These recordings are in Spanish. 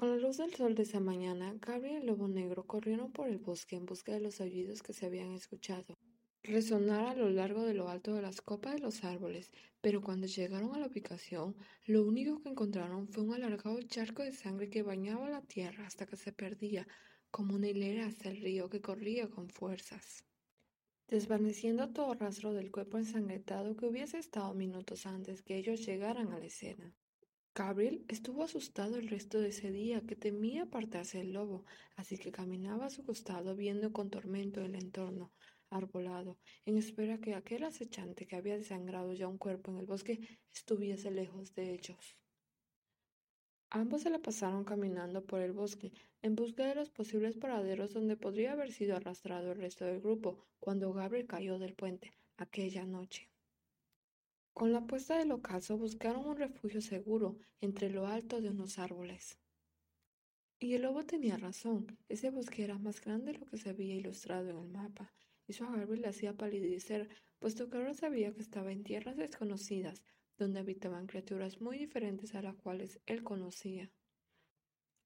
Con la luz del sol de esa mañana, Gabriel y el lobo negro corrieron por el bosque en busca de los aullidos que se habían escuchado resonar a lo largo de lo alto de las copas de los árboles, pero cuando llegaron a la ubicación, lo único que encontraron fue un alargado charco de sangre que bañaba la tierra hasta que se perdía como una hilera hasta el río que corría con fuerzas desvaneciendo todo rastro del cuerpo ensangrentado que hubiese estado minutos antes que ellos llegaran a la escena. Gabriel estuvo asustado el resto de ese día que temía apartarse del lobo, así que caminaba a su costado viendo con tormento el entorno arbolado, en espera que aquel acechante que había desangrado ya un cuerpo en el bosque estuviese lejos de ellos. Ambos se la pasaron caminando por el bosque en busca de los posibles paraderos donde podría haber sido arrastrado el resto del grupo cuando Gabriel cayó del puente aquella noche. Con la puesta del ocaso buscaron un refugio seguro entre lo alto de unos árboles. Y el lobo tenía razón, ese bosque era más grande de lo que se había ilustrado en el mapa. Eso a Gabriel le hacía palidecer, puesto que ahora sabía que estaba en tierras desconocidas, donde habitaban criaturas muy diferentes a las cuales él conocía.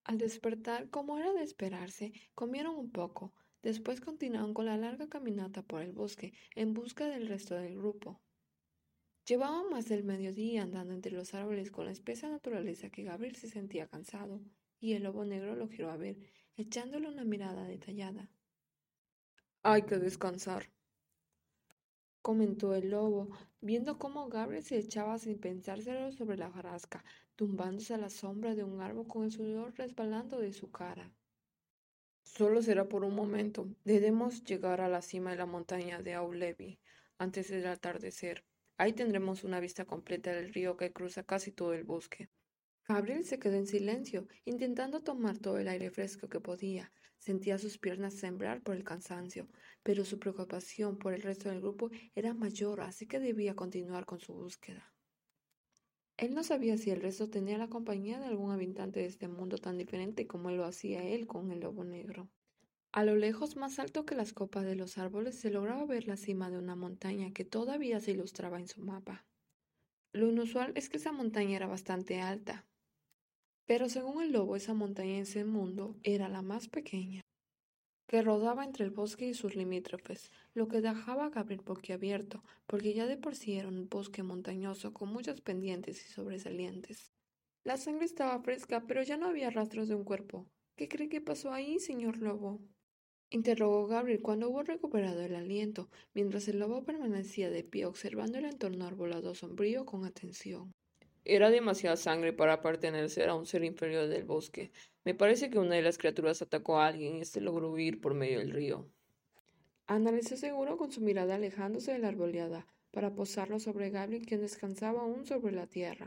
Al despertar, como era de esperarse, comieron un poco. Después continuaron con la larga caminata por el bosque en busca del resto del grupo. Llevaban más del mediodía andando entre los árboles con la espesa naturaleza que Gabriel se sentía cansado, y el lobo negro lo giró a ver, echándole una mirada detallada. Hay que descansar, comentó el lobo, viendo cómo Gabriel se echaba sin pensárselo sobre la jarasca, tumbándose a la sombra de un árbol con el sudor resbalando de su cara. Solo será por un momento. Debemos llegar a la cima de la montaña de Aulevi antes del atardecer. Ahí tendremos una vista completa del río que cruza casi todo el bosque. Gabriel se quedó en silencio, intentando tomar todo el aire fresco que podía. Sentía sus piernas sembrar por el cansancio, pero su preocupación por el resto del grupo era mayor, así que debía continuar con su búsqueda. Él no sabía si el resto tenía la compañía de algún habitante de este mundo tan diferente como lo hacía él con el lobo negro. A lo lejos, más alto que las copas de los árboles, se lograba ver la cima de una montaña que todavía se ilustraba en su mapa. Lo inusual es que esa montaña era bastante alta, pero según el lobo, esa montaña en ese mundo era la más pequeña, que rodaba entre el bosque y sus limítrofes, lo que dejaba a Gabriel boquiabierto, porque ya de por sí era un bosque montañoso con muchas pendientes y sobresalientes. La sangre estaba fresca, pero ya no había rastros de un cuerpo. ¿Qué cree que pasó ahí, señor lobo? Interrogó Gabriel cuando hubo recuperado el aliento, mientras el lobo permanecía de pie observando el entorno arbolado sombrío con atención. Era demasiada sangre para pertenecer a un ser inferior del bosque. Me parece que una de las criaturas atacó a alguien y éste logró huir por medio del río. Analizó seguro con su mirada alejándose de la arboleada para posarlo sobre Gabriel, quien descansaba aún sobre la tierra.